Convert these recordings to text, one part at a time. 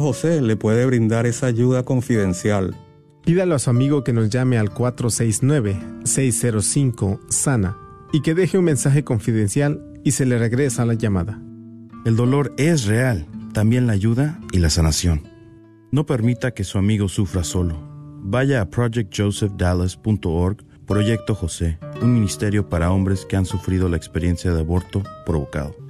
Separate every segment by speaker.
Speaker 1: José le puede brindar esa ayuda confidencial.
Speaker 2: Pídalo a su amigo que nos llame al 469-605-SANA y que deje un mensaje confidencial y se le regresa la llamada.
Speaker 3: El dolor es real, también la ayuda y la sanación. No permita que su amigo sufra solo. Vaya a projectjosephDallas.org, Proyecto José, un ministerio para hombres que han sufrido la experiencia de aborto provocado.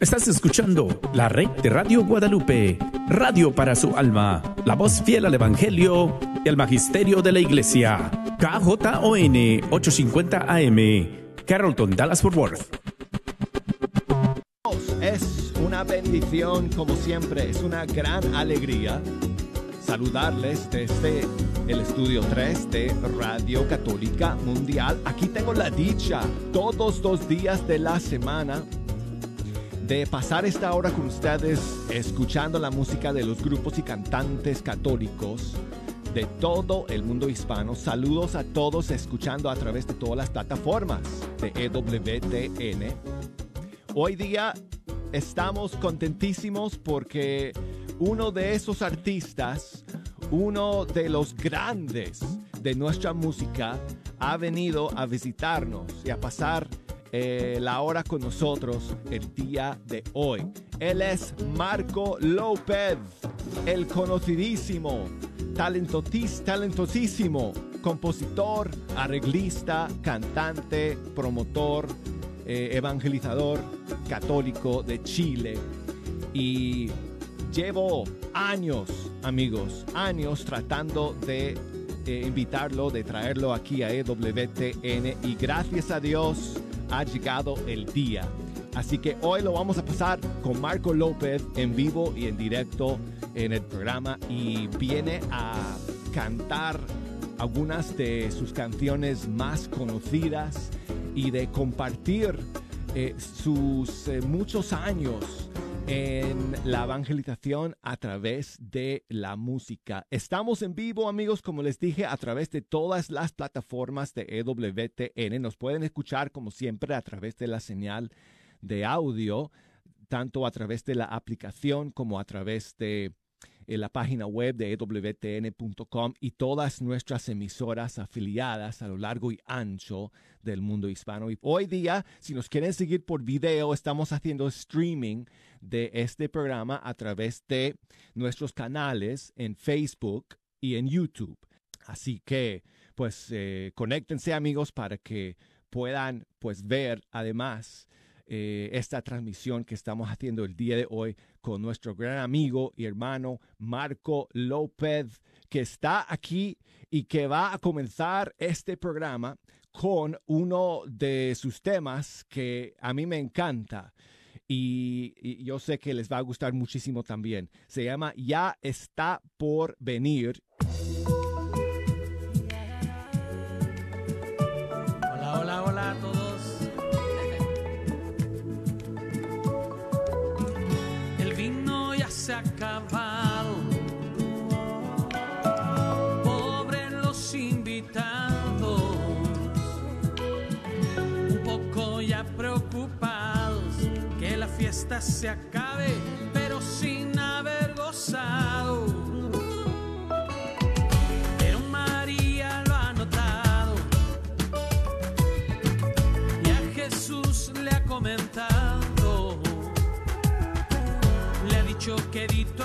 Speaker 4: Estás escuchando la red de Radio Guadalupe, radio para su alma, la voz fiel al Evangelio y al Magisterio de la Iglesia. KJON 850 AM, Carrollton, Dallas Fort Worth.
Speaker 5: Es una bendición, como siempre, es una gran alegría saludarles desde el estudio 3 de Radio Católica Mundial. Aquí tengo la dicha todos los días de la semana de pasar esta hora con ustedes escuchando la música de los grupos y cantantes católicos de todo el mundo hispano. Saludos a todos escuchando a través de todas las plataformas de EWTN. Hoy día estamos contentísimos porque uno de esos artistas, uno de los grandes de nuestra música, ha venido a visitarnos y a pasar eh, la hora con nosotros el día de hoy. Él es Marco López, el conocidísimo, talentosísimo compositor, arreglista, cantante, promotor, eh, evangelizador católico de Chile. Y llevo años, amigos, años tratando de eh, invitarlo, de traerlo aquí a EWTN y gracias a Dios ha llegado el día. Así que hoy lo vamos a pasar con Marco López en vivo y en directo en el programa y viene a cantar algunas de sus canciones más conocidas y de compartir eh, sus eh, muchos años en la evangelización a través de la música. Estamos en vivo, amigos, como les dije, a través de todas las plataformas de EWTN. Nos pueden escuchar, como siempre, a través de la señal de audio, tanto a través de la aplicación como a través de en la página web de ewtn.com y todas nuestras emisoras afiliadas a lo largo y ancho del mundo hispano. Y hoy día, si nos quieren seguir por video, estamos haciendo streaming de este programa a través de nuestros canales en Facebook y en YouTube. Así que, pues, eh, conéctense amigos para que puedan, pues, ver además eh, esta transmisión que estamos haciendo el día de hoy nuestro gran amigo y hermano Marco López, que está aquí y que va a comenzar este programa con uno de sus temas que a mí me encanta. Y, y, yo sé que les va a gustar muchísimo también. Se llama Ya está por venir
Speaker 6: se ha acabado. Pobres los invitados, un poco ya preocupados que la fiesta se acabe, pero sin haber gozado. mucho que
Speaker 5: dice.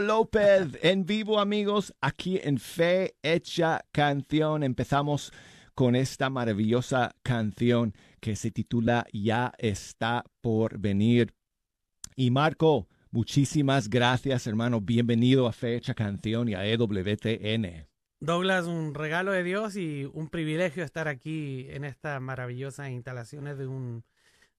Speaker 5: López en vivo amigos, aquí en Fe Hecha Canción. Empezamos con esta maravillosa canción que se titula Ya está por venir. Y Marco, muchísimas gracias hermano, bienvenido a Fe Hecha Canción y a EWTN.
Speaker 6: Douglas, un regalo de Dios y un privilegio estar aquí en estas maravillosas instalaciones de un,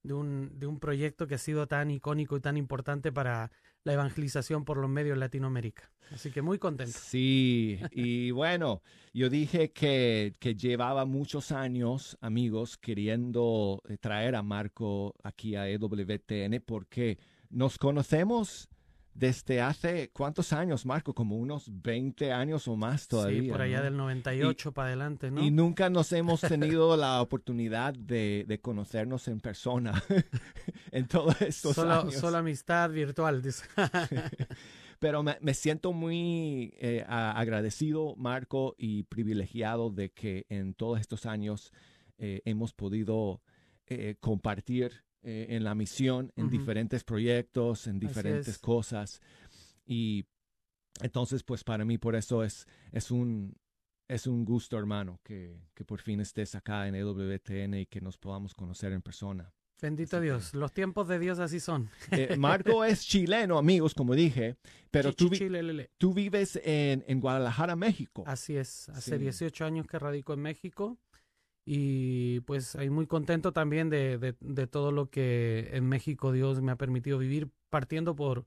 Speaker 6: de un, de un proyecto que ha sido tan icónico y tan importante para la evangelización por los medios Latinoamérica. Así que muy contento.
Speaker 5: Sí, y bueno, yo dije que, que llevaba muchos años, amigos, queriendo eh, traer a Marco aquí a EWTN porque nos conocemos desde hace cuántos años, Marco, como unos 20 años o más todavía.
Speaker 6: Sí, por allá
Speaker 5: ¿no?
Speaker 6: del 98 para adelante, ¿no?
Speaker 5: Y nunca nos hemos tenido la oportunidad de, de conocernos en persona en todos estos
Speaker 6: solo,
Speaker 5: años.
Speaker 6: solo amistad virtual, dice.
Speaker 5: Pero me, me siento muy eh, agradecido, Marco, y privilegiado de que en todos estos años eh, hemos podido eh, compartir eh, en la misión, en
Speaker 6: Ujú.
Speaker 5: diferentes proyectos, en diferentes
Speaker 6: es.
Speaker 5: cosas. Y entonces, pues para mí, por eso es, es un... Es un gusto, hermano, que, que por fin estés acá en EWTN y que nos podamos conocer en persona.
Speaker 6: Bendito
Speaker 5: Así que-
Speaker 6: Dios, los tiempos de Dios así son.
Speaker 5: Eh, Marco es chileno, amigos, como dije, pero tú, vi-. Tú vives en, en Guadalajara, México.
Speaker 6: Así es, hace
Speaker 5: Sí.
Speaker 6: 18 años que radico en México y pues ahí muy contento también de, de- todo lo que en México Dios me ha permitido vivir, partiendo por,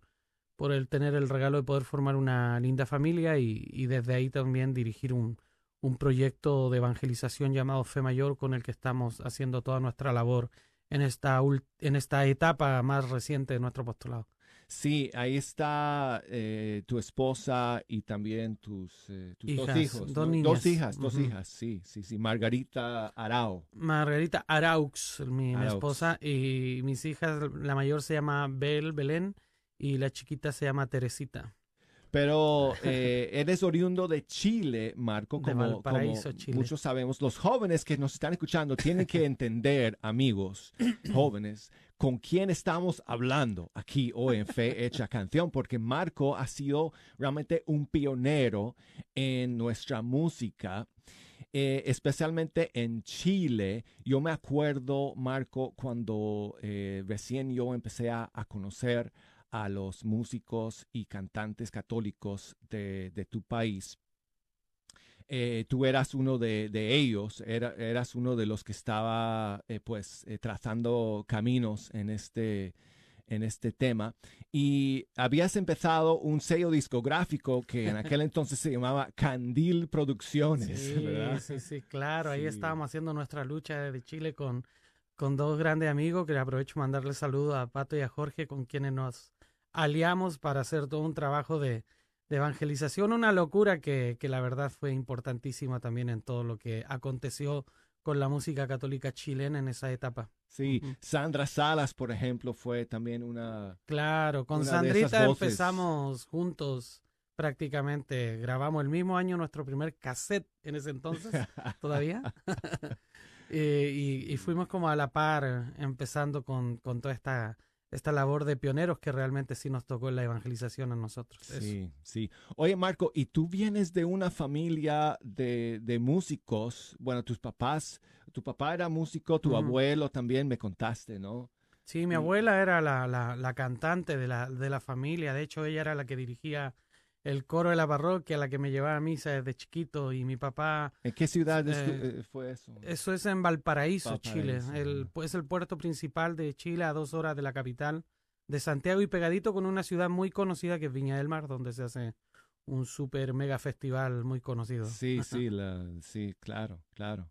Speaker 6: por el tener el regalo de poder formar una linda familia y, y desde ahí también dirigir un, un proyecto de evangelización llamado Fe Mayor con el que estamos haciendo toda nuestra labor en esta, en esta etapa más reciente de nuestro apostolado.
Speaker 5: Sí, ahí está eh, tu esposa y también tus, eh, tus dos
Speaker 6: Hijas,
Speaker 5: hijos.
Speaker 6: dos
Speaker 5: ¿no?
Speaker 6: niñas.
Speaker 5: Dos hijas, dos hijas, sí, sí, sí. Margarita Arao.
Speaker 6: Margarita Araux, mi, esposa, y mis hijas, la mayor se llama Bel Belén y la chiquita se llama Teresita.
Speaker 5: Pero eh, eres oriundo de Chile, Marco, como,
Speaker 6: Valparaíso,
Speaker 5: como
Speaker 6: Chile.
Speaker 5: muchos sabemos. Los jóvenes que nos están escuchando tienen que entender, amigos, jóvenes, con quién estamos hablando aquí hoy en Fe Hecha Canción, porque Marco ha sido realmente un pionero en nuestra música. eh, especialmente en Chile, yo me acuerdo, Marco, cuando eh, recién yo empecé a, a conocer a los músicos y cantantes católicos de, de tu país. Eh, tú eras uno de, de ellos, era- eras uno de los que estaba eh, pues eh, trazando caminos en este, en este tema y habías empezado un sello discográfico que en aquel entonces se llamaba Candil Producciones,
Speaker 6: Sí,
Speaker 5: ¿verdad?
Speaker 6: sí, sí, claro. Ahí estábamos haciendo nuestra lucha desde Chile con, con dos grandes amigos que aprovecho mandarle saludos a Pato y a Jorge, con quienes nos aliamos para hacer todo un trabajo de, de evangelización. Una locura que, que la verdad fue importantísima también en todo lo que aconteció con la música católica chilena en esa etapa.
Speaker 5: Sí. Sandra Salas, por ejemplo, fue también una...
Speaker 6: Claro, con
Speaker 5: Una
Speaker 6: Sandrita empezamos juntos prácticamente. Grabamos el mismo año nuestro primer cassette en ese entonces, todavía. Eh, y, y fuimos como a la par, empezando con, con toda esta, esta labor de pioneros que realmente sí nos tocó en la evangelización a nosotros. Eso.
Speaker 5: Sí, sí. Oye, Marco, ¿y tú vienes de una familia de, de músicos? Bueno, tus papás, tu papá era músico, tu abuelo también me contaste, ¿no?
Speaker 6: Sí, mi abuela era la, la, la cantante de la, de la familia. De hecho, ella era la que dirigía el coro de la parroquia, la que me llevaba a misa desde chiquito. Y mi papá
Speaker 5: ¿En qué ciudad es
Speaker 6: Eh,
Speaker 5: eh, fue eso?
Speaker 6: Eso es en Valparaíso, Chile.
Speaker 5: Valparaíso,
Speaker 6: El, puerto principal de Chile, a dos horas de la capital de Santiago y pegadito con una ciudad muy conocida que es Viña del Mar, donde se hace un super mega festival muy conocido.
Speaker 5: Sí, sí, la, sí, claro, claro.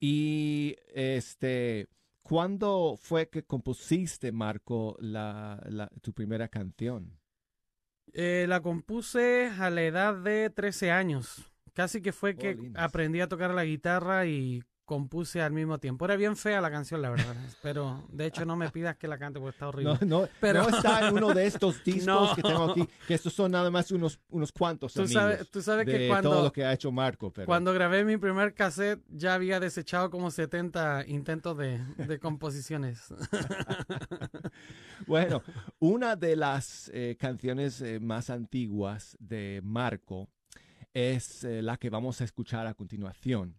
Speaker 5: Y este, ¿cuándo fue que compusiste, Marco, la, la- tu primera canción?
Speaker 6: Eh, la compuse a la edad de 13 años. Casi que fue que aprendí a tocar la guitarra y compuse al mismo tiempo. Era bien fea la canción, la verdad. Pero de hecho no me pidas que la cante porque está horrible.
Speaker 5: No, no,
Speaker 6: Pero-
Speaker 5: no está en uno de estos discos
Speaker 6: No.
Speaker 5: que tengo aquí, que estos son nada más unos, unos cuantos
Speaker 6: Tú sabes, tú sabes
Speaker 5: de
Speaker 6: que cuando,
Speaker 5: todo lo que ha hecho Marco. Pero...
Speaker 6: cuando grabé mi primer cassette ya había desechado como 70 intentos de, de composiciones.
Speaker 5: Bueno, una de las eh, canciones eh, más antiguas de Marco es eh, la que vamos a escuchar a continuación.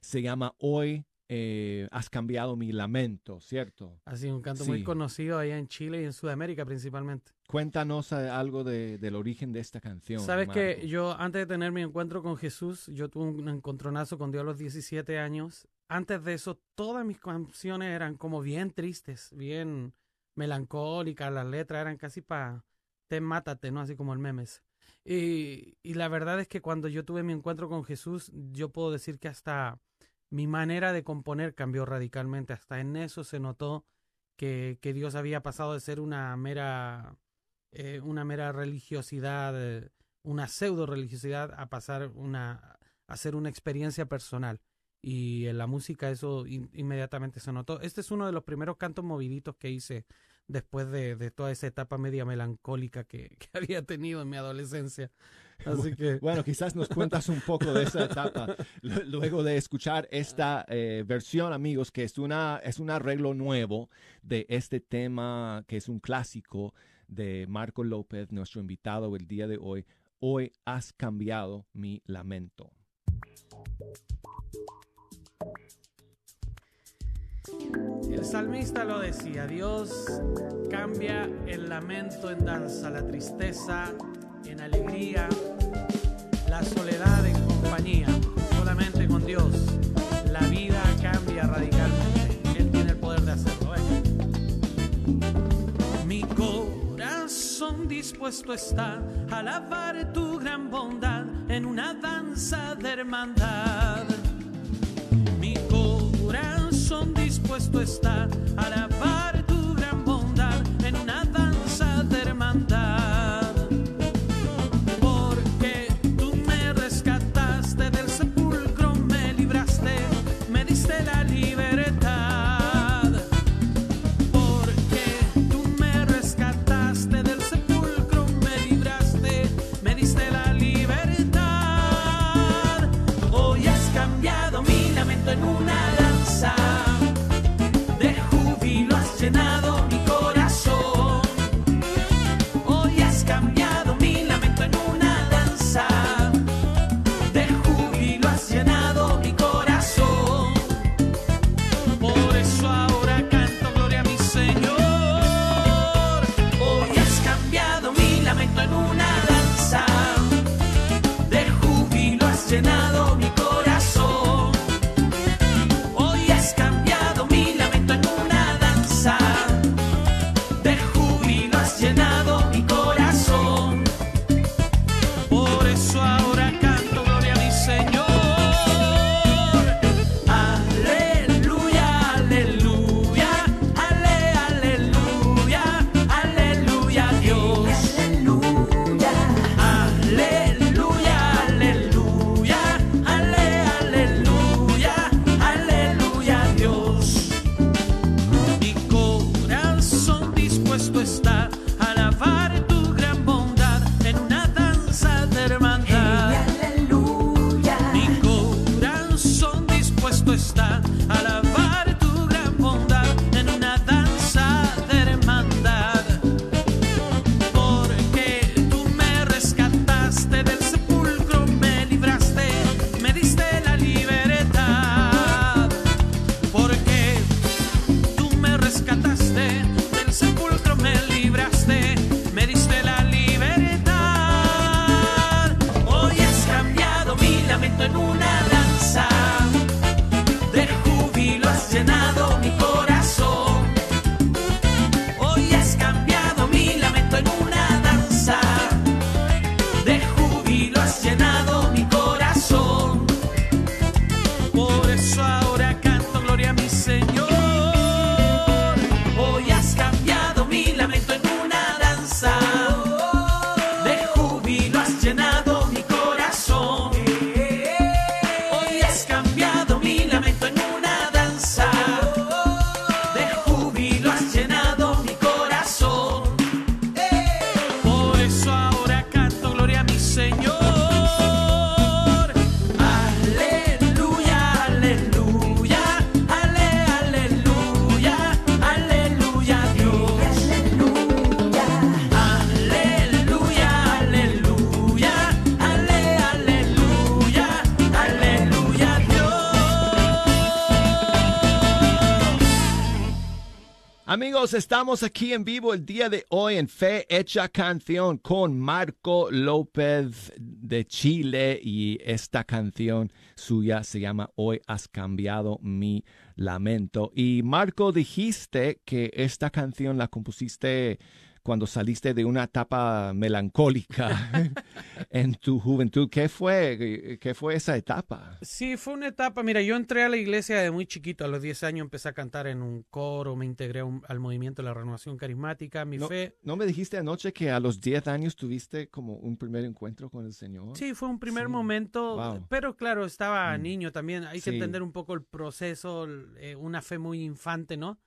Speaker 5: Se llama Hoy eh, has cambiado mi lamento, ¿cierto?
Speaker 6: Así, un canto
Speaker 5: Sí.
Speaker 6: muy conocido allá en Chile y en Sudamérica principalmente.
Speaker 5: Cuéntanos algo de- del origen de esta canción.
Speaker 6: Sabes que yo antes de tener mi encuentro con Jesús, yo tuve un encontronazo con Dios a los 17 años. Antes de eso, todas mis canciones eran como bien tristes, bien melancólicas. Las letras eran casi para te mátate, ¿no? Así como el memes. Y, y la verdad es que cuando yo tuve mi encuentro con Jesús, yo puedo decir que hasta mi manera de componer cambió radicalmente. Hasta en eso se notó que, que Dios había pasado de ser una mera, eh, una mera religiosidad, eh, una pseudo religiosidad, a pasar una, a ser una experiencia personal. Y en la música eso in- inmediatamente se notó. Este es uno de los primeros cantos moviditos que hice después de, de toda esa etapa media melancólica que, que había tenido en mi adolescencia. Así que...
Speaker 5: Bueno, quizás nos cuentas un poco de esa etapa lu- luego de escuchar esta eh, versión, amigos, que es, una, es un arreglo nuevo de este tema que es un clásico de Marco López, nuestro invitado el día de hoy. Hoy has cambiado mi lamento.
Speaker 6: El salmista lo decía, Dios cambia el lamento en danza, la tristeza en alegría, la soledad en compañía. Solamente con Dios la vida cambia radicalmente. Él tiene el poder de hacerlo. Mi corazón dispuesto está a alabar tu gran bondad en una danza de hermandad. Dispuesto está a alabar
Speaker 5: Estamos aquí en vivo el día de hoy en Fe Hecha Canción con Marco López de Chile y esta canción suya se llama Hoy has cambiado mi lamento. Y Marco, dijiste que esta canción la compusiste cuando saliste de una etapa melancólica en tu juventud. ¿Qué fue, ¿Qué fue esa etapa?
Speaker 6: Sí, fue una etapa. Mira, yo entré a la iglesia de muy chiquito. A los 10 años empecé a cantar en un coro, me integré al movimiento de la renovación carismática. Mi
Speaker 5: no,
Speaker 6: fe.
Speaker 5: ¿No me dijiste anoche que a los 10 años tuviste como un primer encuentro con el Señor?
Speaker 6: Sí, fue un primer momento. Pero claro, estaba mm. niño también. Hay que entender un poco el proceso, eh, una fe muy infante, ¿no?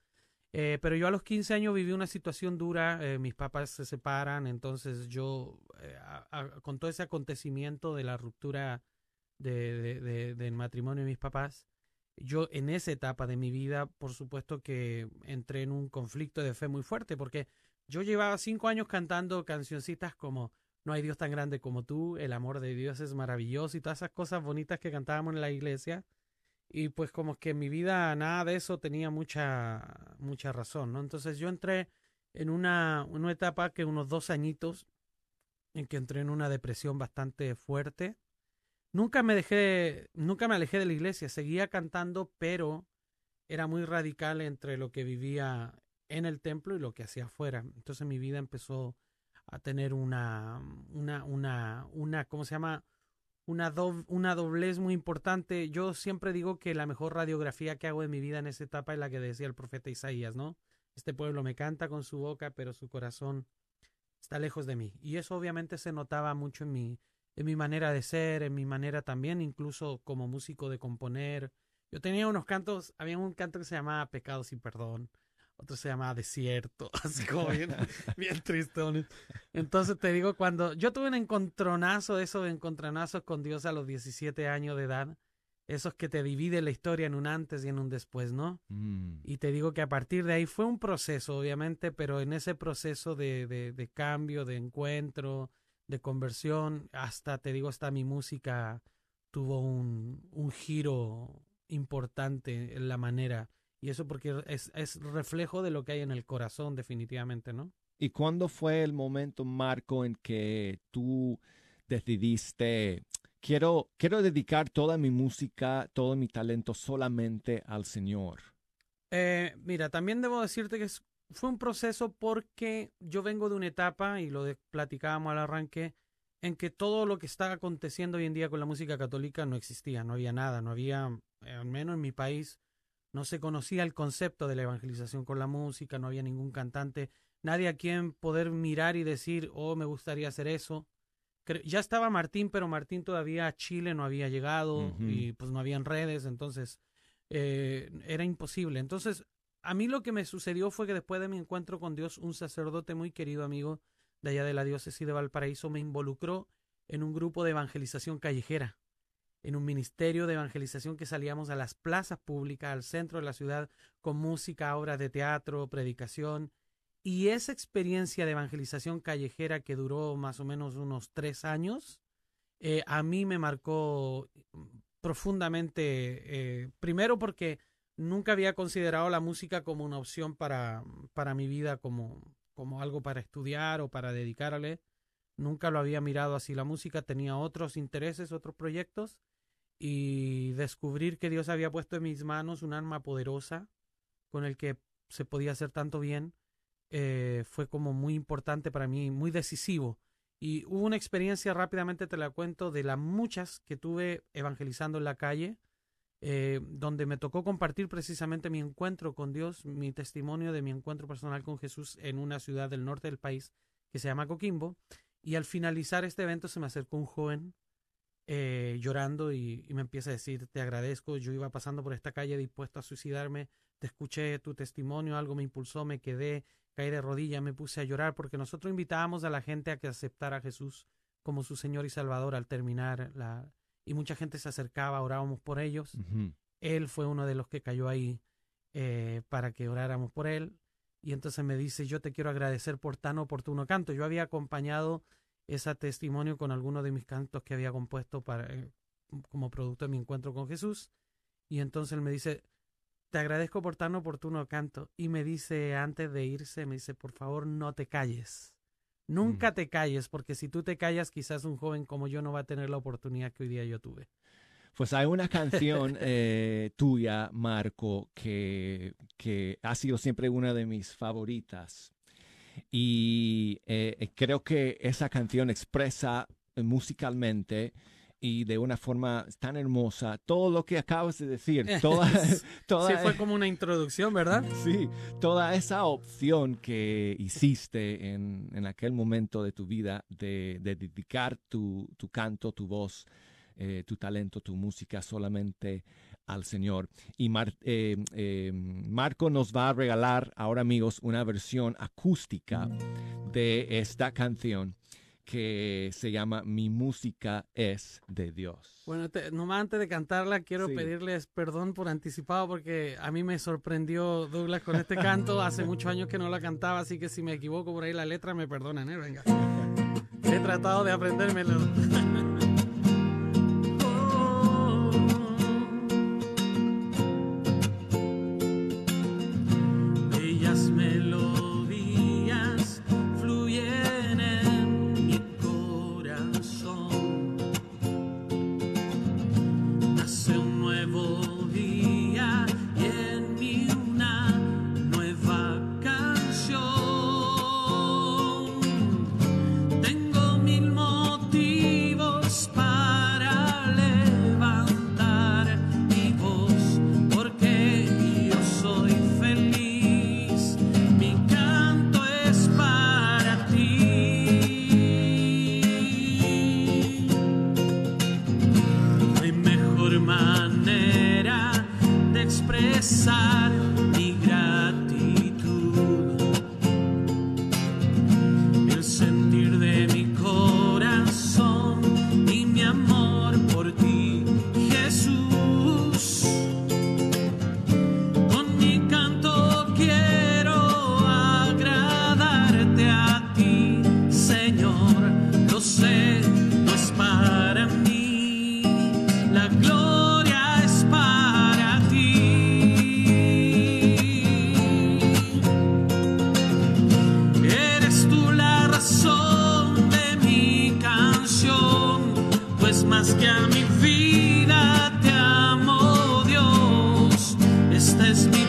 Speaker 6: Eh, pero yo a los 15 años viví una situación dura, eh, mis papás se separan, entonces yo, eh, con todo ese acontecimiento de la ruptura de, de, del matrimonio de mis papás, yo en esa etapa de mi vida, por supuesto que entré en un conflicto de fe muy fuerte, porque yo llevaba cinco años cantando cancioncitas como No hay Dios tan grande como tú, el amor de Dios es maravilloso y todas esas cosas bonitas que cantábamos en la iglesia y pues como que en mi vida nada de eso tenía mucha, mucha razón, ¿no? Entonces yo entré en una, una etapa que unos dos añitos en que entré en una depresión bastante fuerte. Nunca me dejé, nunca me alejé de la iglesia, seguía cantando, pero era muy radical entre lo que vivía en el templo y lo que hacía afuera. Entonces mi vida empezó a tener una, una, una, una, ¿cómo se llama? Una, una doblez muy importante. Yo siempre digo que la mejor radiografía que hago de mi vida en esa etapa es la que decía el profeta Isaías, ¿no? Este pueblo me canta con su boca, pero su corazón está lejos de mí. Y eso obviamente se notaba mucho en mi, en mi manera de ser, en mi manera también, incluso como músico de componer. Yo tenía unos cantos, había un canto que se llamaba Pecados y Perdón, otro se llama Desierto, así como bien, bien tristón. Entonces te digo, cuando yo tuve un encontronazo, esos encontronazos con Dios a los 17 años de edad, esos que te dividen la historia en un antes y en un después, ¿no? Mm. Y te digo que a partir de ahí fue un proceso, obviamente, pero en ese proceso de, de, de cambio, de encuentro, de conversión, hasta, te digo, hasta mi música tuvo un, un giro importante en la manera y eso porque es, es reflejo de lo que hay en el corazón, definitivamente, ¿no?
Speaker 5: ¿Y cuándo fue el momento, Marco, en que tú decidiste, quiero, quiero dedicar toda mi música, todo mi talento solamente al Señor?
Speaker 6: Eh, mira, también debo decirte que fue un proceso porque yo vengo de una etapa, y lo de, platicábamos al arranque, en que todo lo que está aconteciendo hoy en día con la música católica no existía, no había nada, no había, eh, al menos en mi país, no se conocía el concepto de la evangelización con la música, no había ningún cantante, nadie a quien poder mirar y decir, oh, me gustaría hacer eso. Ya estaba Martín, pero Martín todavía a Chile no había llegado y pues no habían redes, entonces eh, era imposible. Entonces, a mí lo que me sucedió fue que después de mi encuentro con Dios, un sacerdote muy querido amigo de allá de la diócesis de Valparaíso me involucró en un grupo de evangelización callejera en un ministerio de evangelización que salíamos a las plazas públicas, al centro de la ciudad, con música, obras de teatro, predicación. Y esa experiencia de evangelización callejera que duró más o menos unos tres años, eh, a mí me marcó profundamente, eh, primero porque nunca había considerado la música como una opción para, para mi vida, como, como algo para estudiar o para dedicarle. Nunca lo había mirado así. La música tenía otros intereses, otros proyectos y descubrir que Dios había puesto en mis manos un arma poderosa con el que se podía hacer tanto bien, eh, fue como muy importante para mí, muy decisivo. Y hubo una experiencia, rápidamente te la cuento, de las muchas que tuve evangelizando en la calle, eh, donde me tocó compartir precisamente mi encuentro con Dios, mi testimonio de mi encuentro personal con Jesús en una ciudad del norte del país que se llama Coquimbo. Y al finalizar este evento se me acercó un joven eh, llorando y, me empieza a decir, te agradezco, yo iba pasando por esta calle dispuesto a suicidarme, te escuché tu testimonio, algo me impulsó, me quedé, caí de rodillas, me puse a llorar porque nosotros invitábamos a la gente a que aceptara a Jesús como su Señor y Salvador al terminar la... y mucha gente se acercaba, orábamos por ellos. Él fue uno de los que cayó ahí eh, para que oráramos por él. Y entonces me dice, yo te quiero agradecer por tan oportuno canto. Yo había acompañado ese testimonio con algunos de mis cantos que había compuesto para, eh, como producto de mi encuentro con Jesús. Y entonces él me dice, te agradezco por tan oportuno canto. Y me dice antes de irse, me dice, por favor, no te calles. Nunca te calles, porque si tú te callas, quizás un joven como yo no va a tener la oportunidad que hoy día yo tuve.
Speaker 5: Pues hay una canción eh, tuya, Marco, que, que ha sido siempre una de mis favoritas. Y eh, creo que esa canción expresa musicalmente y de una forma tan hermosa todo lo que acabas de decir. Toda, toda,
Speaker 6: sí, fue como una introducción, ¿verdad?
Speaker 5: Sí, toda esa opción que hiciste en, en aquel momento de tu vida de, de dedicar tu, tu, canto, tu voz, eh, tu talento, tu música solamente al Señor. Y Mar, eh, eh, Marco nos va a regalar ahora, amigos, una versión acústica de esta canción que se llama Mi música es de Dios.
Speaker 6: Bueno, te, nomás antes de cantarla, quiero sí. pedirles perdón por anticipado porque a mí me sorprendió Douglas con este canto. Hace muchos años que no la cantaba, así que si me equivoco por ahí la letra, me perdonan, ¿eh? Venga. He tratado de aprendérmelo.
Speaker 7: Con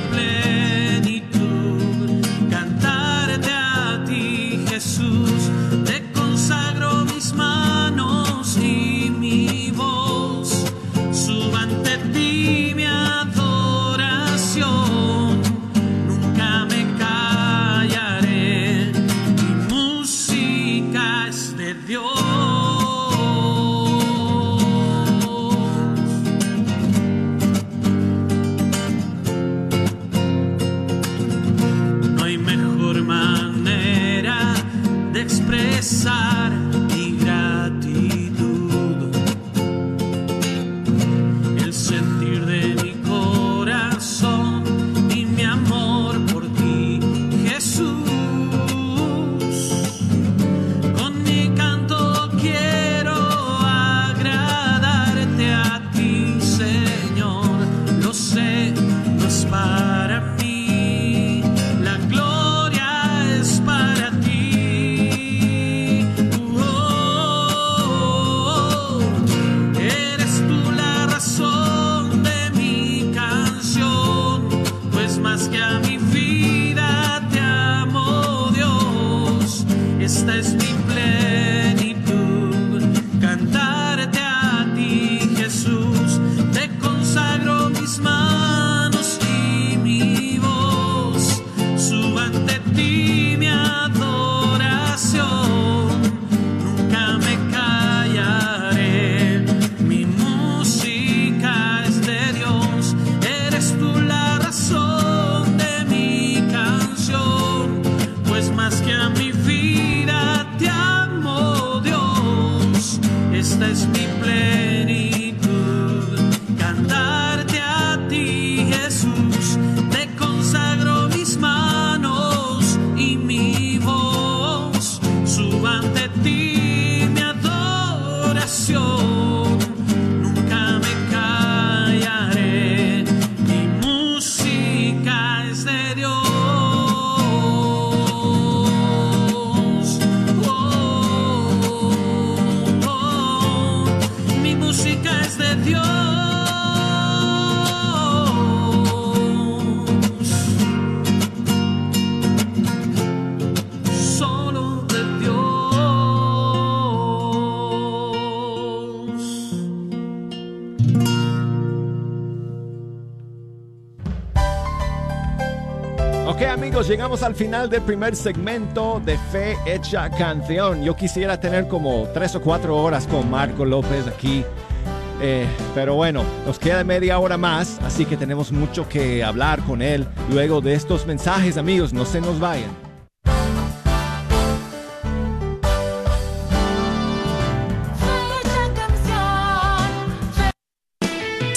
Speaker 5: llegamos al final del primer segmento de Fe Hecha Canción. Yo quisiera tener como tres o cuatro horas con Marco López aquí. Eh, pero bueno, nos queda media hora más, así que tenemos mucho que hablar con él luego de estos mensajes amigos. No se nos vayan.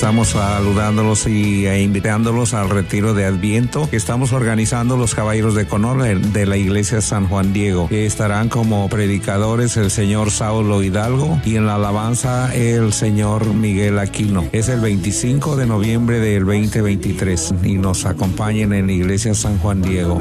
Speaker 8: Estamos saludándolos y e invitándolos al retiro de Adviento que estamos organizando los Caballeros de Conor de la Iglesia San Juan Diego, que estarán como predicadores el señor Saulo Hidalgo y en la alabanza el señor Miguel Aquino. Es el 25 de noviembre del 2023 y nos acompañen en la Iglesia San Juan Diego.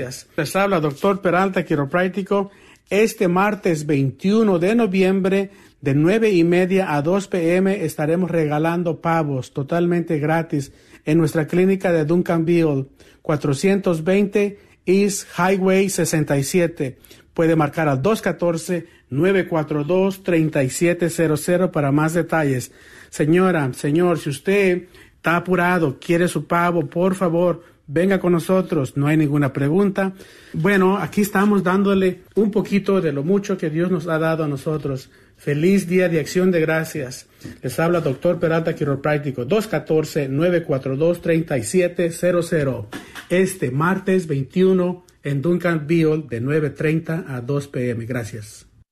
Speaker 9: Les habla doctor Peralta, quiropráctico. Este martes 21 de noviembre, de 9 y media a 2 pm, estaremos regalando pavos totalmente gratis en nuestra clínica de Duncanville, 420 East Highway 67. Puede marcar al 214-942-3700 para más detalles. Señora, señor, si usted está apurado, quiere su pavo, por favor, venga con nosotros, no hay ninguna pregunta. Bueno, aquí estamos dándole un poquito de lo mucho que Dios nos ha dado a nosotros. Feliz día de acción de gracias. Les habla doctor Peralta Quiropráctico, 214-942-3700. Este martes 21 en Duncanville de 9.30 a 2 pm. Gracias.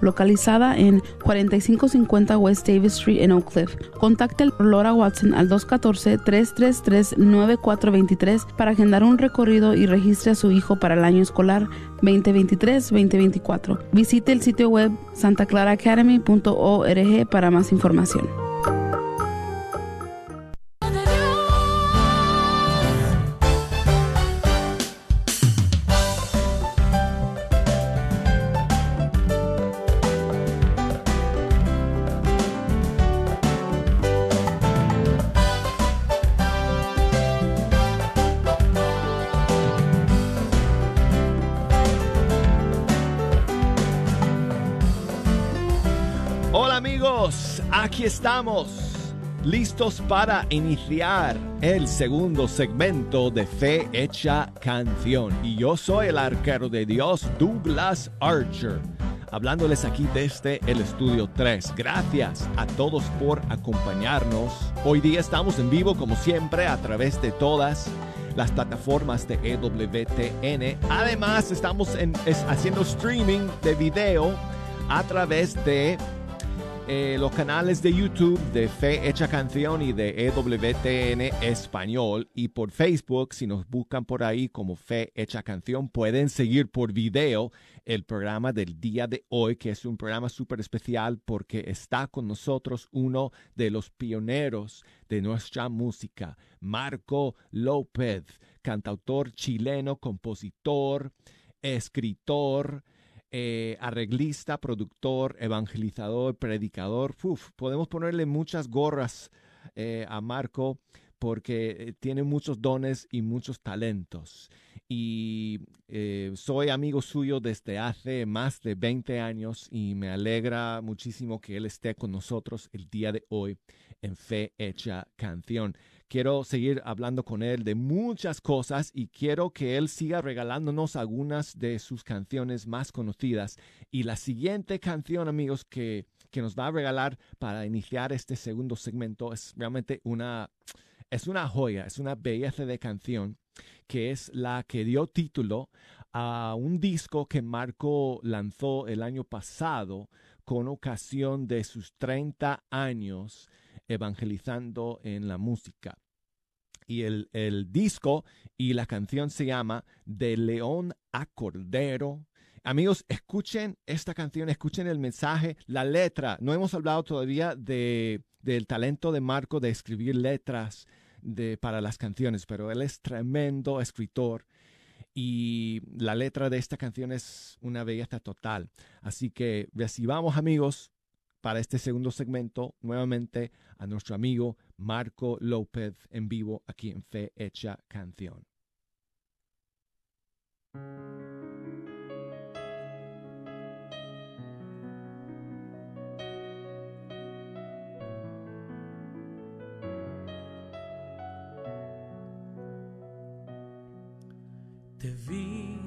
Speaker 10: localizada en 4550 West Davis Street en Oak Cliff. Contacte a Laura Watson al 214-333-9423 para agendar un recorrido y registre a su hijo para el año escolar 2023-2024. Visite el sitio web santaclaraacademy.org para más información.
Speaker 5: Para iniciar el segundo segmento de Fe Hecha Canción. Y yo soy el arquero de Dios, Douglas Archer, hablándoles aquí desde el estudio 3. Gracias a todos por acompañarnos. Hoy día estamos en vivo como siempre a través de todas las plataformas de EWTN. Además, estamos en- es- haciendo streaming de video a través de eh, los canales de YouTube de Fe Hecha Canción y de EWTN Español y por Facebook, si nos buscan por ahí como Fe Hecha Canción, pueden seguir por video el programa del día de hoy, que es un programa súper especial porque está con nosotros uno de los pioneros de nuestra música, Marco López, cantautor chileno, compositor, escritor, eh, arreglista, productor, evangelizador, predicador. Podemos ponerle muchas gorras eh, a Marco porque eh, tiene muchos dones y muchos talentos. y eh, soy amigo suyo desde hace más de 20 años y me alegra muchísimo que él esté con nosotros el día de hoy en Fe Hecha Canción. Quiero seguir hablando con él de muchas cosas y quiero que él siga regalándonos algunas de sus canciones más conocidas. Y la siguiente canción, amigos, que, que nos va a regalar para iniciar este segundo segmento es realmente una, es una joya, es una belleza de canción que es la que dio título a un disco que Marco lanzó el año pasado con ocasión de sus 30 años evangelizando en la música. Y el, el disco y la canción se llama De León a Cordero. Amigos, escuchen esta canción, escuchen el mensaje, la letra. No hemos hablado todavía de, del talento de Marco de escribir letras de, para las canciones, pero él es tremendo escritor y la letra de esta canción es una belleza total. Así que recibamos amigos para este segundo segmento nuevamente a nuestro amigo Marco López en vivo aquí en Fe Hecha Canción.
Speaker 6: Te vi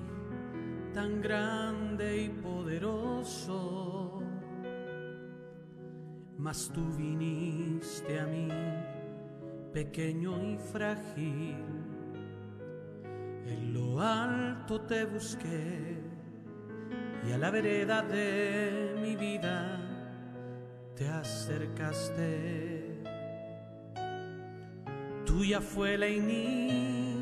Speaker 6: tan grande y poderoso, mas tú viniste a mí, pequeño y frágil. En lo alto te busqué y a la vereda de mi vida te acercaste. Tuya fue la iniciativa.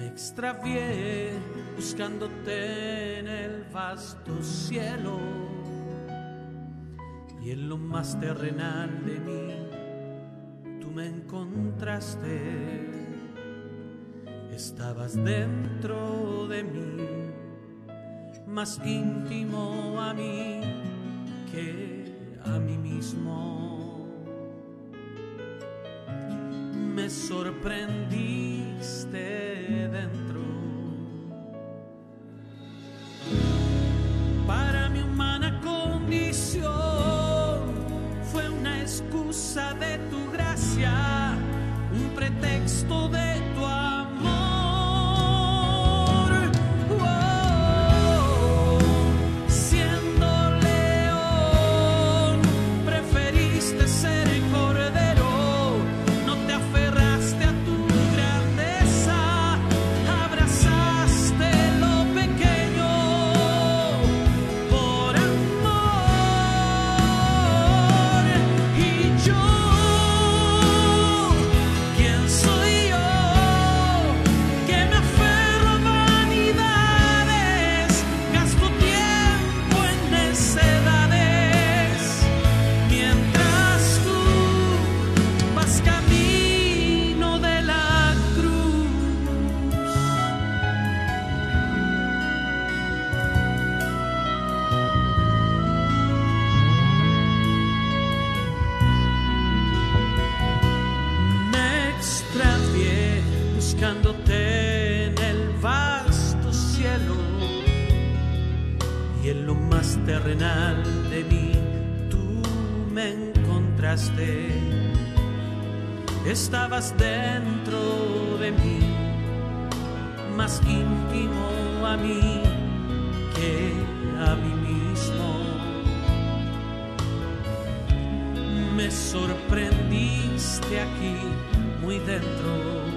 Speaker 6: Me extravié buscándote en el vasto cielo y en lo más terrenal de mí tú me encontraste. Estabas dentro de mí, más íntimo a mí que a mí mismo. Me sorprendiste dentro. Buscándote en el vasto cielo y en lo más terrenal de mí tú me encontraste. Estabas dentro de mí, más íntimo a mí que a mí mismo. Me sorprendiste aquí, muy dentro.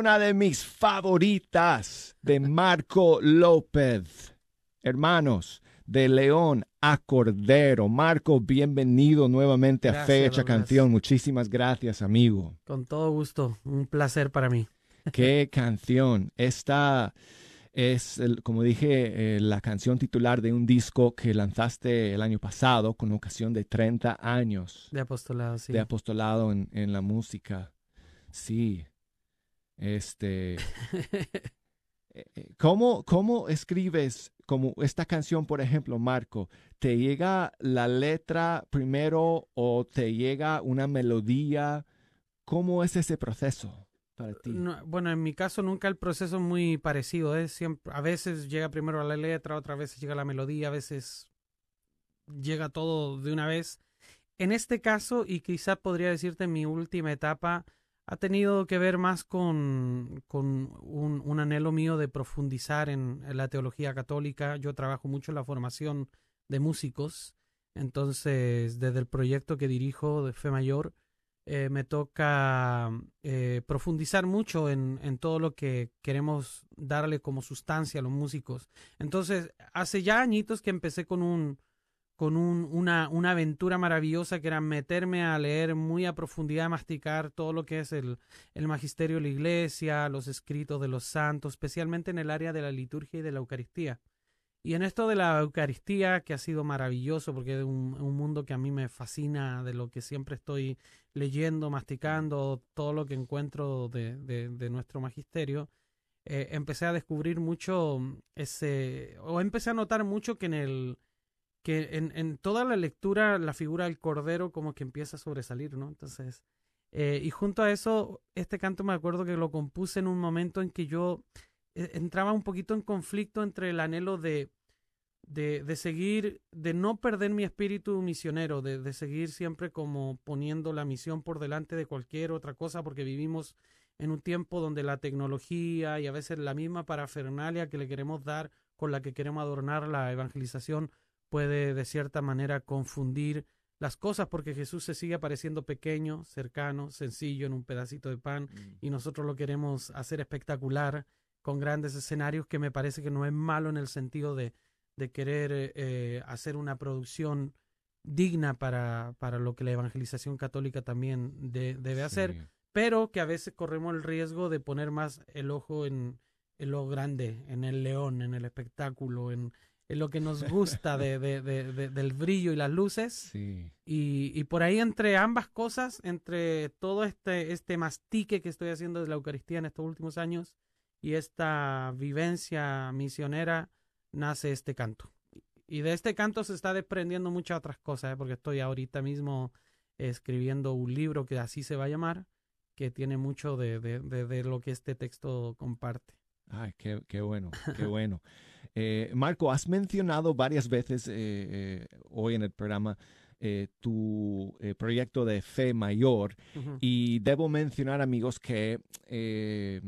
Speaker 6: Una de
Speaker 5: mis favoritas de Marco López. Hermanos, de León a Cordero. Marco, bienvenido nuevamente a Fecha. Canción. Muchísimas gracias, amigo.
Speaker 6: Con todo gusto, un placer para mí.
Speaker 5: Qué canción. Esta es, como dije, eh, la canción titular de un disco que lanzaste el año pasado con ocasión de 30 años
Speaker 6: De apostolado, sí.
Speaker 5: de apostolado en, en la música. Sí. Este. eh, eh, ¿Cómo, ¿Cómo escribes como esta canción, por ejemplo, Marco? ¿Te llega la letra primero o te llega una melodía? ¿Cómo es ese proceso para ti?
Speaker 6: No, bueno, en mi caso nunca el proceso es muy parecido. Es siempre, a veces llega primero la letra, otras veces llega la melodía, a veces llega todo de una vez. En este caso, y quizá podría decirte en mi última etapa, ha tenido que ver más con, con un, anhelo mío de profundizar en, en la teología católica. Yo trabajo mucho en la formación de músicos, entonces desde el proyecto que dirijo de Fe Mayor, eh, me toca eh, profundizar mucho en, en todo lo que queremos darle como sustancia a los músicos. Entonces, hace ya añitos que empecé con un con un- una, aventura maravillosa que era meterme a leer muy a profundidad, masticar todo lo que es el, el magisterio de la iglesia, los escritos de los santos, especialmente en el área de la liturgia y de la Eucaristía. Y en esto de la Eucaristía, que ha sido maravilloso, porque es un, un mundo que a mí me fascina, de lo que siempre estoy leyendo, masticando, todo lo que encuentro de, de- de nuestro magisterio, eh, empecé a descubrir mucho ese, o empecé a notar mucho que en el, que en, en toda la lectura la figura del cordero como que empieza a sobresalir, ¿no? Entonces, eh, y junto a eso, este canto me acuerdo que lo compuse en un momento en que yo eh, entraba un poquito en conflicto entre el anhelo de, de, de seguir, de no perder mi espíritu misionero, de, de seguir siempre como poniendo la misión por delante de cualquier otra cosa, porque vivimos en un tiempo donde la tecnología y a veces la misma parafernalia que le queremos dar, con la que queremos adornar la evangelización, puede de cierta manera confundir las cosas porque Jesús se sigue apareciendo pequeño, cercano, sencillo en un pedacito de pan y nosotros lo queremos hacer espectacular con grandes escenarios que me parece que no es malo en el sentido de, de querer eh, eh, hacer una producción digna para, para lo que la evangelización católica también de- debe hacer,
Speaker 5: Sí.
Speaker 6: pero que a veces corremos el riesgo de poner más el ojo en, en lo grande, en el león, en el espectáculo, en, en lo que nos gusta de, de- de- de- del brillo y las luces.
Speaker 5: Sí.
Speaker 6: Y, y por ahí entre ambas cosas, entre todo este, este mastique que estoy haciendo de la Eucaristía en estos últimos años y esta vivencia misionera, nace este canto. Y de este canto se está desprendiendo muchas otras cosas, ¿eh? porque estoy ahorita mismo escribiendo un libro que así se va a llamar, que tiene mucho de, de- de- de lo que este texto comparte.
Speaker 5: Ay, qué, qué bueno, qué bueno. Eh, Marco, has mencionado varias veces eh, eh, hoy en el programa eh, tu eh, proyecto de fe mayor y debo mencionar, amigos, que eh,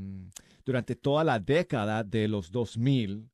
Speaker 5: durante toda la década de los 2000,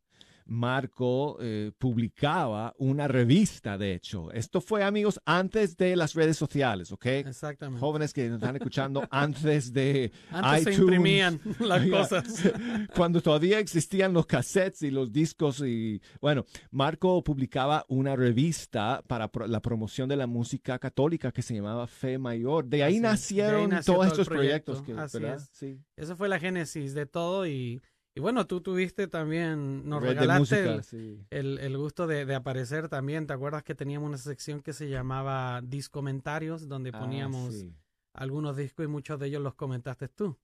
Speaker 5: Marco eh, publicaba una revista, de hecho. Esto fue, amigos, antes de las redes sociales, ¿ok?
Speaker 6: Exactamente.
Speaker 5: Jóvenes que nos están escuchando antes de
Speaker 6: Antes se
Speaker 5: iTunes.
Speaker 6: imprimían las cosas.
Speaker 5: Cuando todavía existían los cassettes y los discos y bueno, Marco publicaba una revista para pro- la promoción de la música católica que se llamaba Fe Mayor. De ahí
Speaker 6: Así es. De ahí
Speaker 5: nacieron todos estos proyectos,
Speaker 6: proyecto.
Speaker 5: que,
Speaker 6: Así
Speaker 5: ¿verdad?
Speaker 6: es.
Speaker 5: Sí.
Speaker 6: Eso fue la génesis de todo y, y bueno, tú tuviste también, nos
Speaker 5: Red
Speaker 6: regalaste
Speaker 5: música,
Speaker 6: el,
Speaker 5: sí.
Speaker 6: el- el gusto de, de aparecer también. ¿Te acuerdas que teníamos una sección que se llamaba Discomentarios, donde
Speaker 5: Ah,
Speaker 6: poníamos
Speaker 5: sí.
Speaker 6: algunos discos y muchos de ellos los comentaste tú?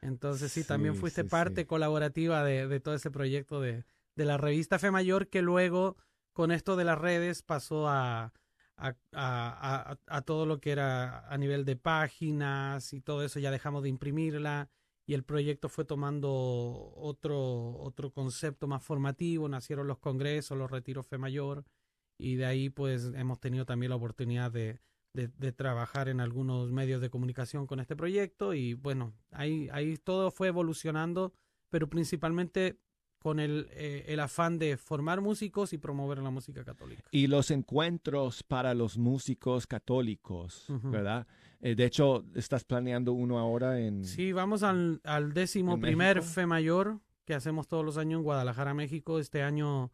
Speaker 6: Entonces sí, también fuiste parte colaborativa de, de todo ese proyecto de, de la revista Fe Mayor que luego con esto de las redes pasó a- a- a todo lo que era a nivel de páginas y todo eso, ya dejamos de imprimirla y el proyecto fue tomando otro, otro concepto más formativo, nacieron los congresos, los retiros Fe Mayor y de ahí pues hemos tenido también la oportunidad de, de, de trabajar en algunos medios de comunicación con este proyecto y bueno, ahí, ahí todo fue evolucionando, pero principalmente con el, eh, el afán de formar músicos y promover la música católica.
Speaker 5: Y los encuentros para los músicos católicos, ¿verdad? Eh, de hecho, estás planeando uno ahora en...
Speaker 6: Sí, vamos al, al décimo
Speaker 5: ¿En
Speaker 6: primer
Speaker 5: México?
Speaker 6: Fe Mayor que hacemos todos los años en Guadalajara, México. Este año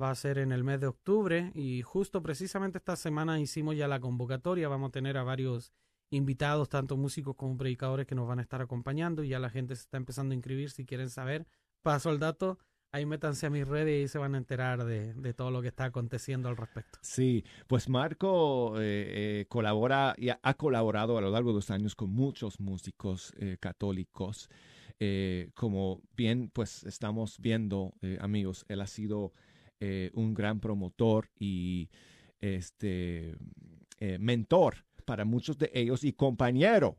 Speaker 6: va a ser en el mes de octubre y justo precisamente esta semana hicimos ya la convocatoria. Vamos a tener a varios invitados, tanto músicos como predicadores que nos van a estar acompañando y ya la gente se está empezando a inscribir si quieren saber. Paso al dato, ahí métanse a mis redes y se van a enterar de, de todo lo que está aconteciendo al respecto.
Speaker 5: Sí, pues Marco eh, eh, colabora y ha, colaborado a lo largo de los años con muchos músicos eh, católicos. Como bien, pues estamos viendo, amigos, él ha sido un gran promotor y este mentor para muchos de ellos y compañero.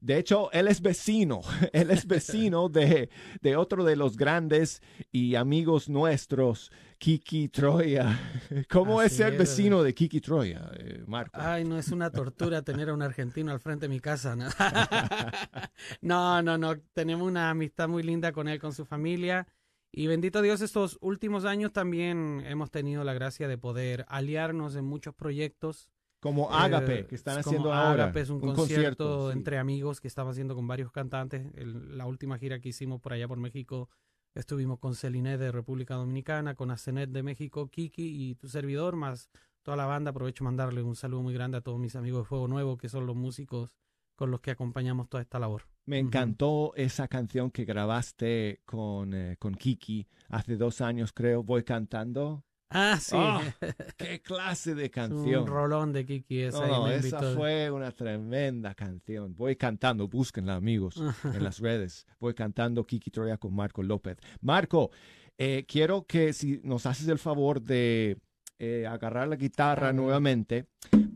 Speaker 5: De hecho, él es vecino, él es vecino de, de otro de los grandes y amigos nuestros, Kiki Troya. ¿Cómo es
Speaker 6: es.
Speaker 5: vecino de Kiki Troya, eh, Marco?
Speaker 6: Ay, no es una tortura tener a un argentino al frente de mi casa. ¿no? no, no, no. Tenemos una amistad muy linda con él, con su familia. Y bendito Dios, estos últimos años también hemos tenido la gracia de poder aliarnos en muchos proyectos.
Speaker 5: Como
Speaker 6: Eh,
Speaker 5: Ágape, que están haciendo ahora.
Speaker 6: Ágape es un,
Speaker 5: un
Speaker 6: concierto,
Speaker 5: concierto, sí.
Speaker 6: entre amigos que estamos haciendo con varios cantantes. El- la última gira que hicimos por allá por México, estuvimos con Celine de República Dominicana, con Asenet de México, Kiki y tu servidor, más toda la banda. Aprovecho mandarle un saludo muy grande a todos mis amigos de Fuego Nuevo, que son los músicos con los que acompañamos toda esta labor.
Speaker 5: Me encantó esa canción que grabaste con, eh, con Kiki hace dos años, creo. Voy cantando.
Speaker 6: Ah, sí.
Speaker 5: Ah, ¡Qué clase de canción!
Speaker 6: Un rolón de Kiki. Esa,
Speaker 5: No,
Speaker 6: me
Speaker 5: esa
Speaker 6: invitó.
Speaker 5: fue una tremenda canción. Voy cantando, búsquenla amigos en las redes. Voy cantando Kiki Troya con Marco López. Marco, eh, quiero que si nos haces el favor de eh, agarrar la guitarra nuevamente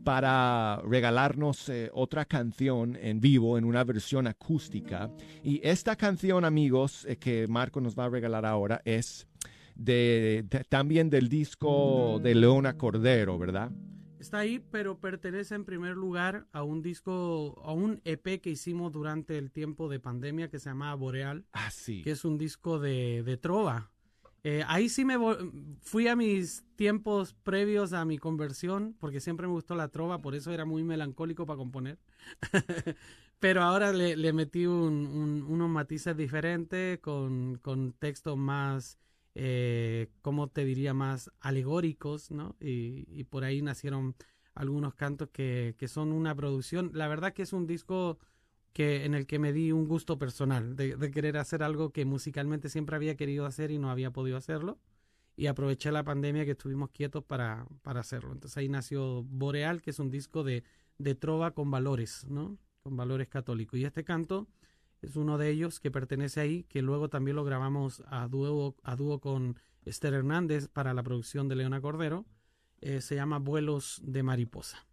Speaker 5: para regalarnos eh, otra canción en vivo, en una versión acústica. Y esta canción, amigos, que Marco nos va a regalar ahora es de, de- también del disco de Leona Cordero, ¿verdad?
Speaker 6: Está ahí, pero pertenece en primer lugar a un disco, a un EP que hicimos durante el tiempo de pandemia que se llamaba Boreal,
Speaker 5: Ah, sí.
Speaker 6: que es un disco de, de trova. Eh, ahí sí me fui a mis tiempos previos a mi conversión, porque siempre me gustó la trova, por eso era muy melancólico para componer. Pero ahora le, le metí un- un- unos matices diferentes, con, con textos más, eh, ¿cómo te diría? Más alegóricos, ¿no? Y, por ahí nacieron algunos cantos que, que son una producción. La verdad que es un disco que en el que me di un gusto personal de, de querer hacer algo que musicalmente siempre había querido hacer y no había podido hacerlo. Y aproveché la pandemia que estuvimos quietos para, para hacerlo. Entonces ahí nació Boreal, que es un disco de, de trova con valores, ¿no? Con valores católicos. Y este canto es uno de ellos que pertenece ahí, que luego también lo grabamos a dúo, a dúo con Esther Hernández para la producción de Leona Cordero. Eh, se llama Vuelos de Mariposa.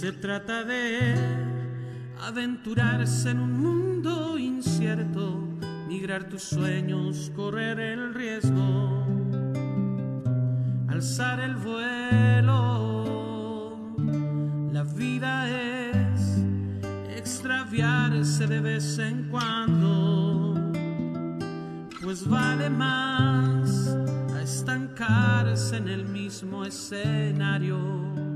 Speaker 6: Se trata de aventurarse en un mundo incierto, migrar tus sueños, correr el riesgo, alzar el vuelo. La vida es extraviarse de vez en cuando, pues vale más a estancarse en el mismo escenario.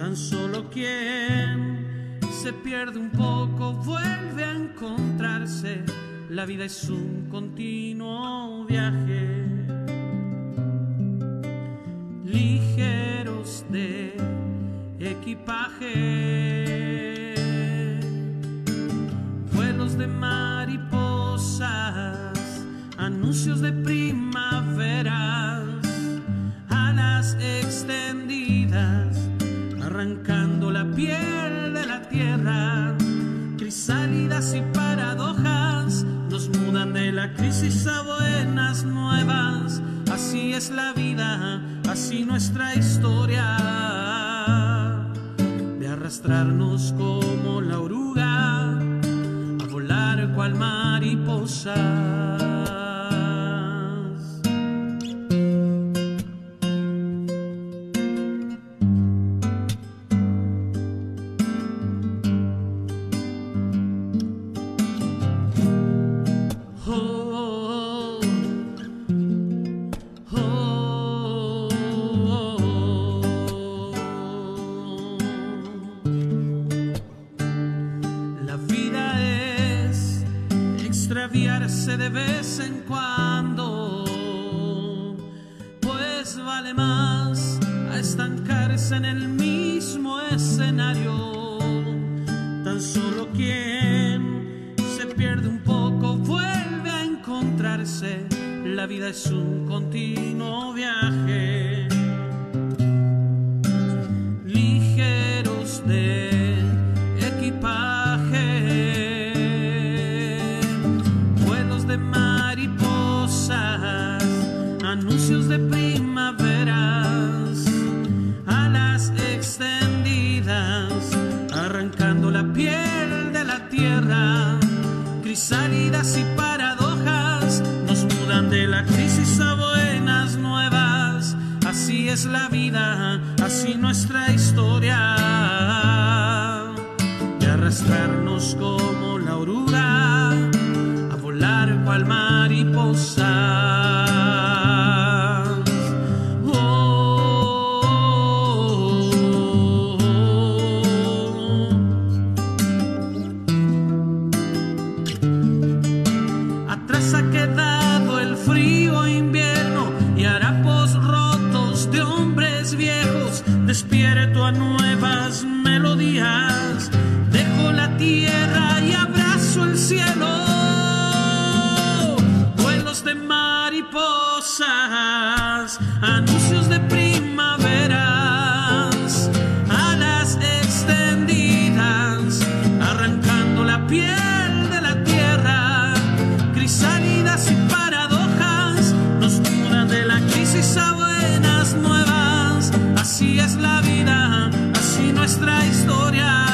Speaker 6: Tan solo quien se pierde un poco vuelve a encontrarse. La vida es un continuo viaje. Ligeros de equipaje. Vuelos de mariposas, anuncios de primaveras, alas extendidas arrancando la piel de la tierra. Crisálidas y paradojas nos mudan de la crisis a buenas nuevas. Así es la vida, así nuestra historia. De arrastrarnos como la oruga, a volar cual mariposa. La vida es extraviarse de vez en cuando, pues vale más estancarse en el mismo escenario. Tan solo quien se pierde un poco vuelve a encontrarse. La vida es un continuo viaje. Crisálidas y paradojas nos mudan de la crisis a buenas nuevas. Así es la vida, así nuestra historia. De arrastrarnos como nuestra historia.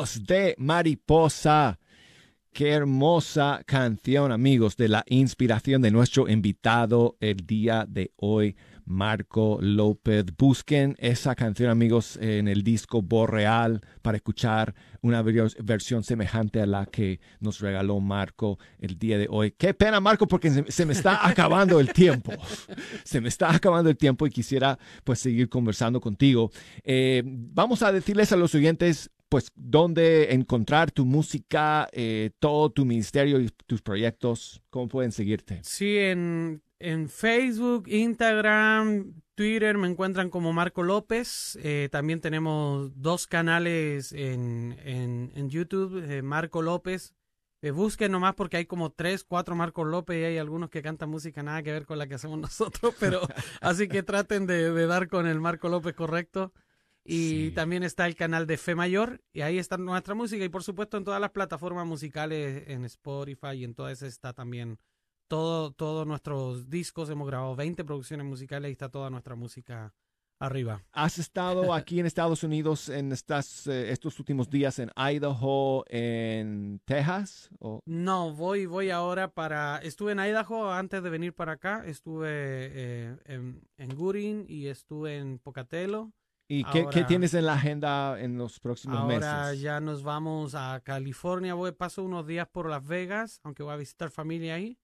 Speaker 6: De mariposa.
Speaker 5: Qué hermosa canción, amigos, de la inspiración de nuestro invitado el día de hoy, Marco López. Busquen esa canción, amigos, en el disco Borreal para escuchar una ver- versión semejante a la que nos regaló Marco el día de hoy. Qué pena, Marco, porque se, se me está acabando el tiempo. Se me está acabando el tiempo y quisiera pues seguir conversando contigo. Eh, vamos a decirles a los oyentes pues dónde encontrar tu música, eh, todo tu ministerio y tus proyectos, cómo pueden seguirte.
Speaker 11: Sí, en, en Facebook, Instagram, Twitter me encuentran como Marco López. Eh, también tenemos dos canales en, en, en YouTube, eh, Marco López. Eh, busquen nomás porque hay como tres, cuatro Marco López y hay algunos que cantan música nada que ver con la que hacemos nosotros, pero así que traten de, de dar con el Marco López correcto. Y también está el canal de Fe Mayor y ahí está nuestra música y por supuesto en todas las plataformas musicales, en Spotify y en todas esas está también todo, todos nuestros discos. Hemos grabado 20 producciones musicales y está toda nuestra música arriba.
Speaker 5: ¿Has estado aquí en Estados Unidos en estas, eh, estos últimos días en Idaho, en Texas? ¿O?
Speaker 11: No, voy, voy ahora para... Estuve en Idaho antes de venir para acá. Estuve eh, en, en Gooding y estuve en Pocatello.
Speaker 5: ¿Y qué, qué
Speaker 11: Ahora-
Speaker 5: tienes en la agenda en los próximos
Speaker 11: Ahora
Speaker 5: meses?
Speaker 11: ya nos vamos a California. Voy, paso unos días por Las Vegas, aunque voy a visitar familia ahí.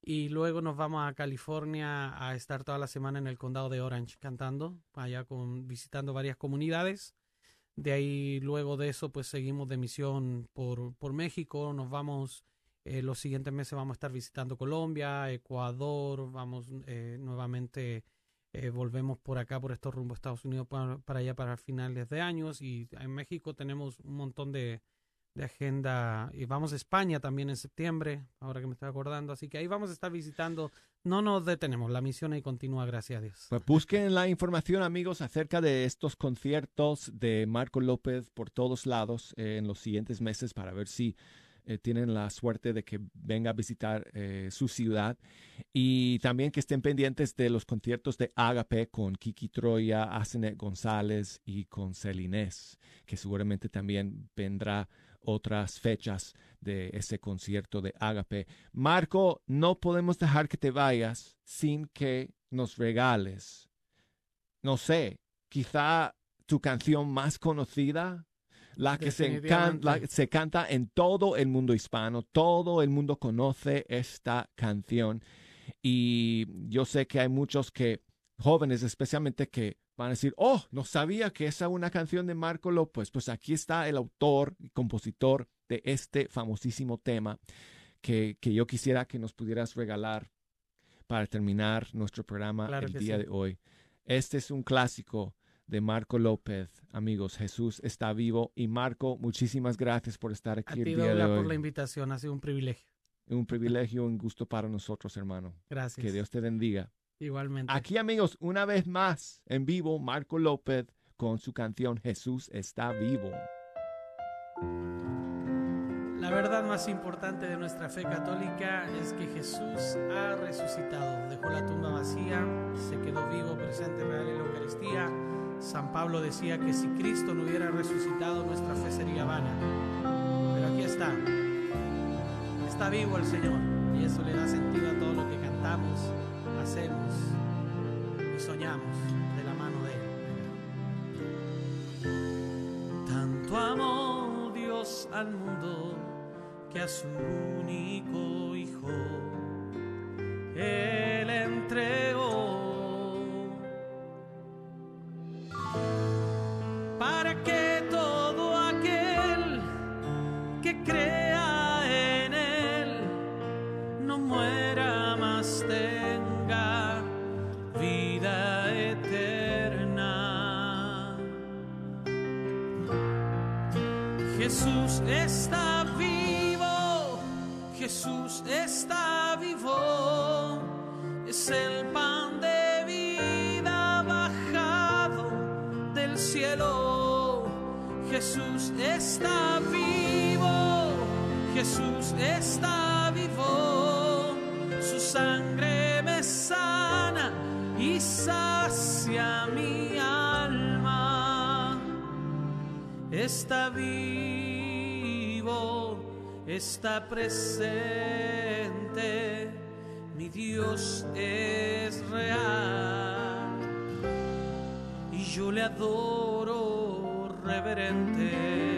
Speaker 6: Y luego nos vamos a California a estar toda la semana en el condado de Orange cantando, allá con, visitando varias comunidades. De ahí, luego de eso, pues seguimos de misión por, por México. Nos vamos, eh, los siguientes meses vamos a estar visitando Colombia, Ecuador, vamos eh, nuevamente, eh, volvemos por acá, por estos rumbos Estados Unidos, para, para allá para finales de años. Y en México tenemos un montón de, de agenda. Y vamos a España también en septiembre, ahora que me estoy acordando. Así que ahí vamos a estar visitando. No nos detenemos, la misión ahí continúa, gracias a Dios.
Speaker 5: Pues busquen la información, amigos, acerca de estos conciertos de Marco López por todos lados eh, en los siguientes meses para ver si eh, tienen la suerte de que venga a visitar eh, su ciudad. Y también que estén pendientes de los conciertos de Agape con Kiki Troya, Asenet González y con Celinés, que seguramente también vendrá otras fechas de ese concierto de Agape. Marco, no podemos dejar que te vayas sin que nos regales, no sé, quizá tu canción más conocida, la que se, encan- la- se canta en todo el mundo hispano, todo el mundo conoce esta canción. Y yo sé que hay muchos que, jóvenes especialmente, que van a decir, oh, no sabía que esa es una canción de Marco López. Pues aquí está el autor y compositor de este famosísimo tema que, que yo quisiera que nos pudieras regalar para terminar nuestro programa
Speaker 6: Claro
Speaker 5: el día
Speaker 6: sí.
Speaker 5: de hoy. Este es un clásico de Marco López, amigos. Jesús está vivo. Y Marco, muchísimas gracias por estar
Speaker 6: A
Speaker 5: aquí
Speaker 6: ti,
Speaker 5: el día de
Speaker 6: Douglas, por la
Speaker 5: hoy.
Speaker 6: invitación. Ha sido un privilegio.
Speaker 5: Un privilegio, un gusto para nosotros, hermano.
Speaker 6: Gracias.
Speaker 5: Que Dios te bendiga.
Speaker 6: Igualmente.
Speaker 5: Aquí, amigos, una vez más en vivo, Marco López con su canción Jesús está vivo.
Speaker 6: La verdad más importante de nuestra fe católica es que Jesús ha resucitado. Dejó la tumba vacía, se quedó vivo, presente, real en la Eucaristía. San Pablo decía que si Cristo no hubiera resucitado, nuestra fe sería vana. Pero aquí está. Está vivo el Señor y eso le da sentido a todo lo que cantamos, hacemos y soñamos de la mano de Él. Tanto amó Dios al mundo que a su único Hijo Él entregó sacia mi alma. Está vivo, está presente, mi Dios es real. Y yo le adoro reverente.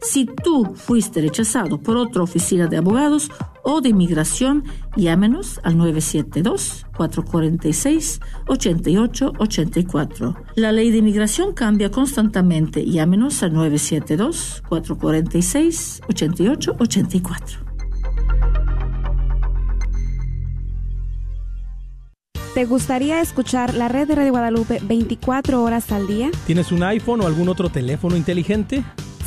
Speaker 12: Si tú fuiste rechazado por otra oficina de abogados o de inmigración, llámenos al 972-446-8884. La ley de inmigración cambia constantemente. Llámenos al 972-446-8884.
Speaker 13: ¿Te gustaría escuchar la red de Radio Guadalupe 24 horas al día?
Speaker 14: ¿Tienes un iPhone o algún otro teléfono inteligente?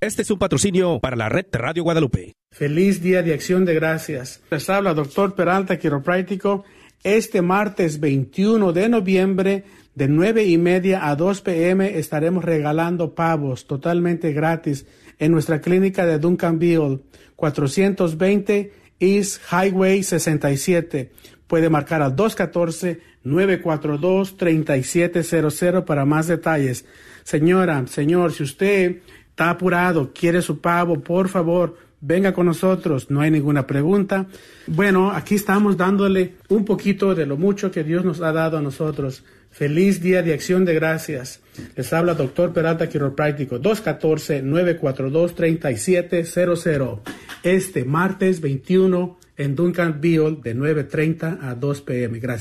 Speaker 4: Este es un patrocinio para la red Radio Guadalupe.
Speaker 9: Feliz Día de Acción de Gracias. Les habla doctor Peralta, quiropráctico. Este martes 21 de noviembre, de 9 y media a 2 pm, estaremos regalando pavos totalmente gratis en nuestra clínica de Duncanville, 420 East Highway 67. Puede marcar al 214-942-3700 para más detalles. Señora, señor, si usted está apurado, quiere su pavo, por favor, venga con nosotros, no hay ninguna pregunta. Bueno, aquí estamos dándole un poquito de lo mucho que Dios nos ha dado a nosotros. Feliz día de acción de gracias. Les habla doctor Peralta Quiropráctico, 214-942-3700. Este martes 21 en Duncanville de 9.30 a 2 pm. Gracias.